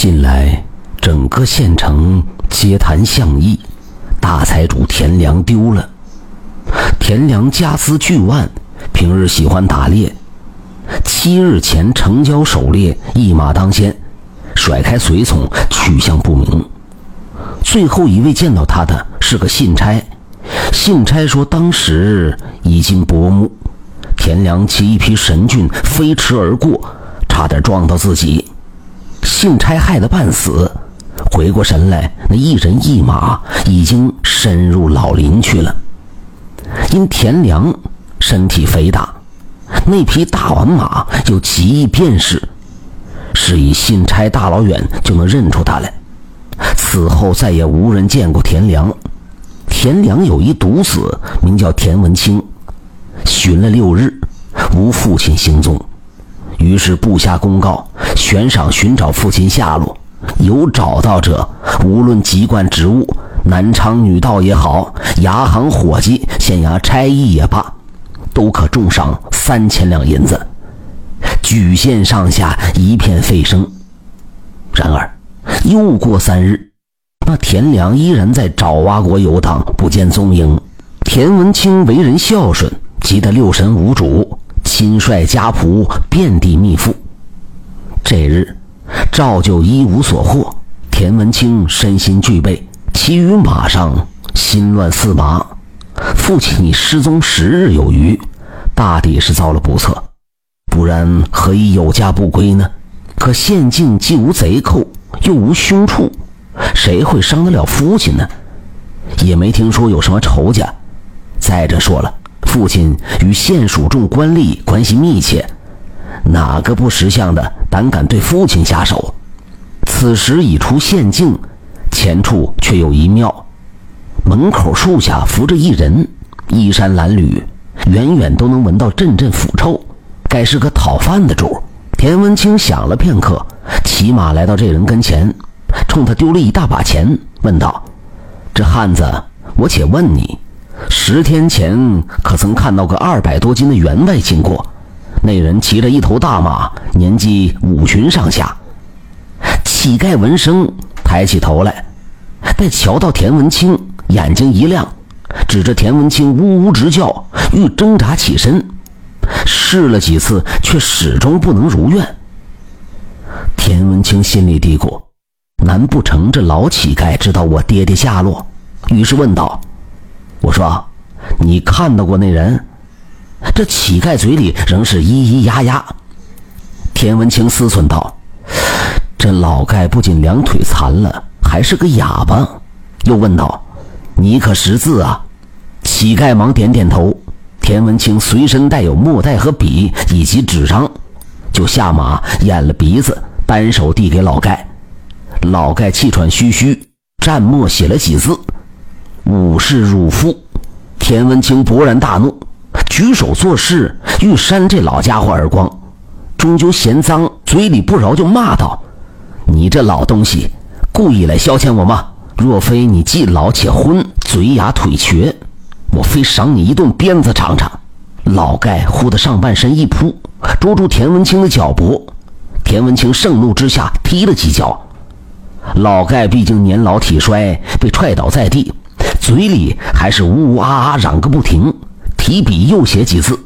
近来整个县城皆谈相议，大财主田良丢了。田良家资巨万，平日喜欢打猎。七日前城郊狩猎，一马当先，甩开随从，去向不明。最后一位见到他的是个信差，信差说当时已经薄暮，田良骑一匹神骏飞驰而过，差点撞到自己。信差害得半死，回过神来，那一人一马已经深入老林去了。因田良身体肥大，那匹大宛马又极易辨识，是以信差大老远就能认出他来。此后再也无人见过田良。田良有一独子，名叫田文清，寻了六日，无父亲行踪。于是布下公告，悬赏寻找父亲下落。有找到者，无论籍贯职务，南昌女道也好，牙行伙计、县衙差役也罢，都可重赏三千两银子。举县上下一片沸声。然而，又过三日，那田良依然在爪哇国游荡，不见踪影。田文清为人孝顺，急得六神无主。亲率家仆遍地觅父。这日，照旧一无所获。田文清身心俱备，骑于马上，心乱似麻。父亲已失踪十日有余，大抵是遭了不测，不然何以有家不归呢？可县境既无贼寇，又无凶畜，谁会伤得了父亲呢？也没听说有什么仇家。再者说了。父亲与县属众官吏关系密切，哪个不识相的胆敢对父亲下手？此时已出县境，前处却有一庙，门口树下伏着一人，衣衫褴褛，远远都能闻到阵阵腐臭，该是个讨饭的主。田文清想了片刻，骑马来到这人跟前，冲他丢了一大把钱，问道：“这汉子，我且问你。”十天前，可曾看到个二百多斤的员外经过？那人骑着一头大马，年纪五旬上下。乞丐闻声抬起头来，待瞧到田文清，眼睛一亮，指着田文清呜呜直叫，欲挣扎起身。试了几次，却始终不能如愿。田文清心里嘀咕：难不成这老乞丐知道我爹爹下落？于是问道。我说：“你看到过那人？”这乞丐嘴里仍是咿咿呀呀。田文清思忖道：“这老丐不仅两腿残了，还是个哑巴。”又问道：“你可识字啊？”乞丐忙点点头。田文清随身带有墨袋和笔以及纸张，就下马掩了鼻子，单手递给老丐。老丐气喘吁吁，蘸墨写了几字。武士汝父，田文清勃然大怒，举手作势欲扇这老家伙耳光，终究嫌脏，嘴里不饶，就骂道：“你这老东西，故意来消遣我吗？若非你既老且昏，嘴哑腿瘸，我非赏你一顿鞭子尝尝。”老盖忽的上半身一扑，捉住田文清的脚脖，田文清盛怒之下踢了几脚，老盖毕竟年老体衰，被踹倒在地。嘴里还是呜呜啊啊嚷个不停，提笔又写几字。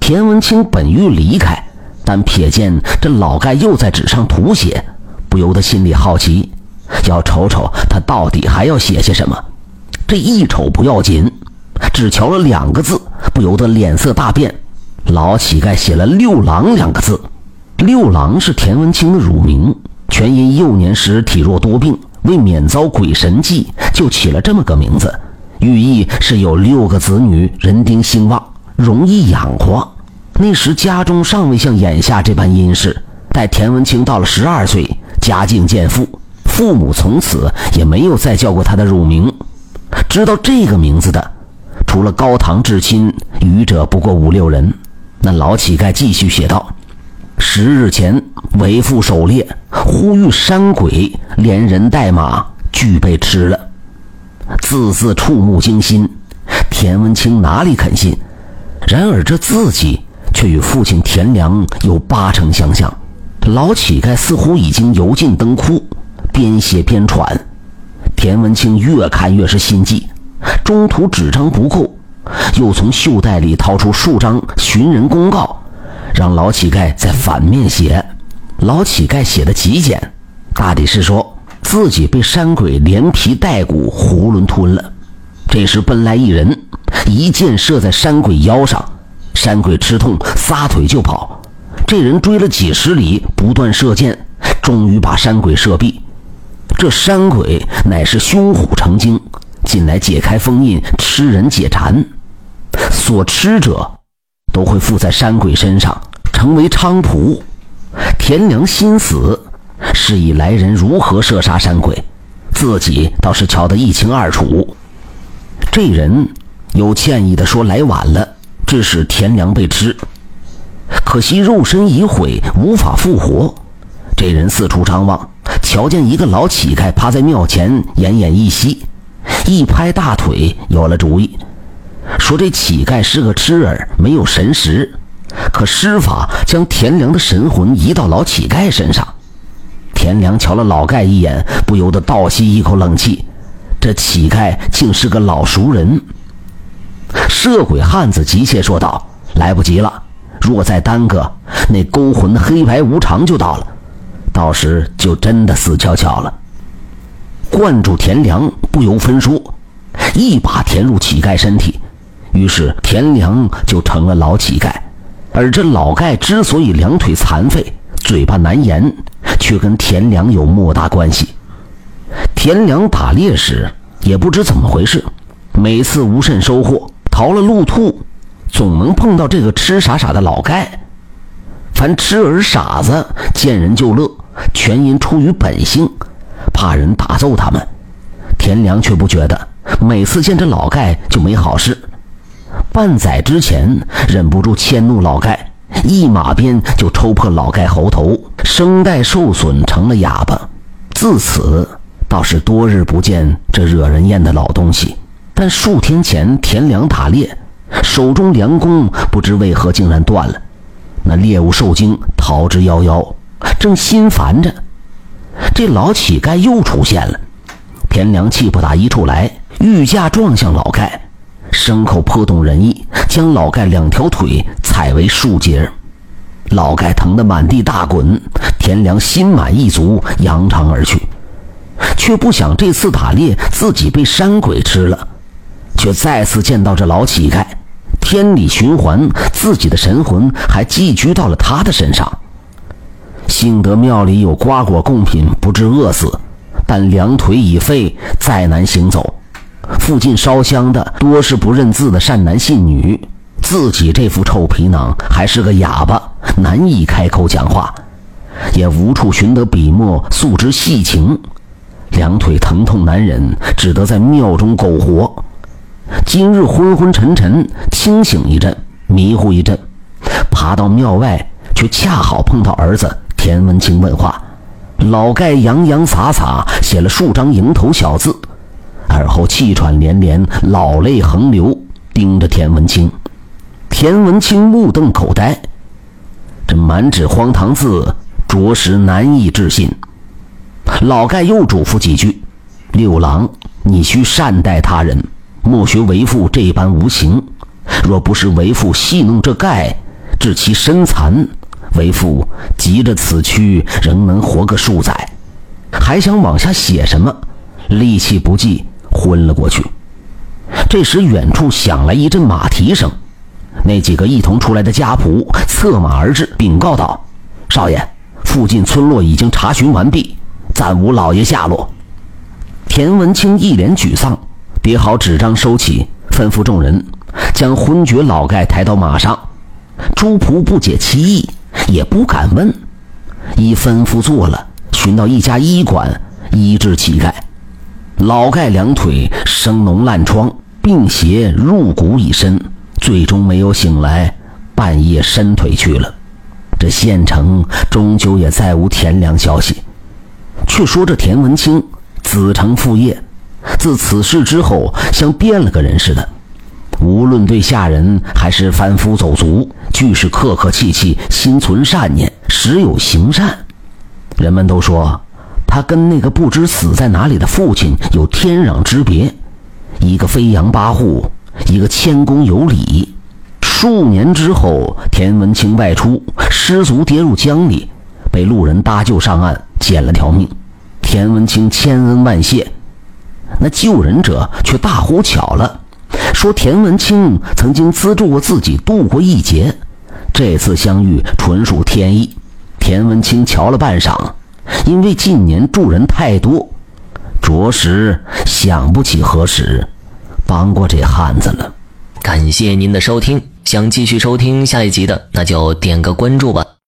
田文清本欲离开，但瞥见这老盖又在纸上涂写，不由得心里好奇，要瞅瞅他到底还要写些什么。这一瞅不要紧，只瞧了两个字，不由得脸色大变。老乞丐写了“六郎”两个字，“六郎”是田文清的乳名，全因幼年时体弱多病。为免遭鬼神忌，就起了这么个名字，寓意是有六个子女，人丁兴旺，容易养活。那时家中尚未像眼下这般殷实。待田文清到了十二岁，家境渐富，父母从此也没有再叫过他的乳名。知道这个名字的，除了高堂至亲，余者不过五六人。那老乞丐继续写道。十日前，为父狩猎，忽遇山鬼，连人带马俱被吃了。字字触目惊心，田文清哪里肯信？然而这字迹却与父亲田良有八成相像。老乞丐似乎已经油尽灯枯，边写边喘。田文清越看越是心悸，中途纸张不够，又从袖袋里掏出数张寻人公告，让老乞丐在反面写。老乞丐写的极简，大抵是说自己被山鬼连皮带骨囫囵吞了。这时奔来一人，一箭射在山鬼腰上，山鬼吃痛，撒腿就跑。这人追了几十里，不断射箭，终于把山鬼射毙。这山鬼乃是凶虎成精，近来解开封印，吃人解馋，所吃者都会附在山鬼身上，成为菖蒲。田良心死，示意来人如何射杀山鬼，自己倒是瞧得一清二楚。这人有歉意地说：“来晚了，致使田良被吃。可惜肉身已毁，无法复活。”这人四处张望。瞧见一个老乞丐趴在庙前奄奄一息，一拍大腿，有了主意，说这乞丐是个痴儿，没有神识，可施法将田良的神魂移到老乞丐身上。田良瞧了老盖一眼，不由得倒吸一口冷气，这乞丐竟是个老熟人。摄鬼汉子急切说道：“来不及了，若再耽搁，那勾魂的黑白无常就到了。”到时就真的死翘翘了。灌住田良，不由分说，一把填入乞丐身体，于是田良就成了老乞丐。而这老丐之所以两腿残废、嘴巴难言，却跟田良有莫大关系。田良打猎时也不知怎么回事，每次无甚收获，逃了路兔，总能碰到这个痴傻傻的老丐。凡痴儿傻子见人就乐。全因出于本性，怕人打揍他们。田良却不觉得，每次见这老丐就没好事。半载之前，忍不住迁怒老盖，一马鞭就抽破老盖喉头，声带受损，成了哑巴。自此，倒是多日不见这惹人厌的老东西。但数天前，田良打猎，手中良弓不知为何竟然断了，那猎物受惊，逃之夭夭。正心烦着，这老乞丐又出现了。田良气不打一处来，御驾撞向老盖，牲口颇懂人意，将老盖两条腿踩为数截。老盖疼得满地大滚，田良心满意足，扬长而去。却不想这次打猎自己被山鬼吃了，却再次见到这老乞丐，天理循环，自己的神魂还寄居到了他的身上。幸得庙里有瓜果贡品，不致饿死，但两腿已废，再难行走。附近烧香的多是不认字的善男信女，自己这副臭皮囊还是个哑巴，难以开口讲话，也无处寻得笔墨诉之细情。两腿疼痛难忍，只得在庙中苟活。今日昏昏沉沉，清醒一阵，迷糊一阵，爬到庙外，却恰好碰到儿子。田文清问话，老盖洋洋洒洒写了数张蝇头小字，后气喘连连，老泪横流，盯着田文清。田文清目瞪口呆，这满纸荒唐字，着实难以置信。老盖又嘱咐几句：“六郎，你需善待他人，莫学为父这般无情。若不是为父戏弄这盖，致其身残。”为父急着此去仍能活个数载，还想往下写什么，力气不济，昏了过去。这时，远处响来一阵马蹄声，那几个一同出来的家仆策马而至，禀告道：“少爷，附近村落已经查询完毕，暂无老爷下落。”田文清一脸沮丧，叠好纸张收起，吩咐众人将昏厥老盖抬到马上。诸仆不解其意。也不敢问，一吩咐做了，寻到一家医馆医治乞丐。老盖两腿生脓烂疮，病邪入骨已深，最终没有醒来，半夜伸腿去了。这县城终究也再无田良消息。却说这田文清子承父业，自此事之后像变了个人似的，无论对下人还是凡夫走卒，俱是客客气气，心存善念，时有行善。人们都说，他跟那个不知死在哪里的父亲有天壤之别，一个飞扬跋扈，一个谦恭有礼。数年之后，田文清外出失足跌入江里，被路人搭救上岸，捡了条命。田文清千恩万谢，那救人者却大呼巧了。说田文清曾经资助过自己渡过一劫，这次相遇纯属天意。田文清瞧了半晌，因为近年住人太多，着实想不起何时帮过这汉子了。感谢您的收听，想继续收听下一集的，那就点个关注吧。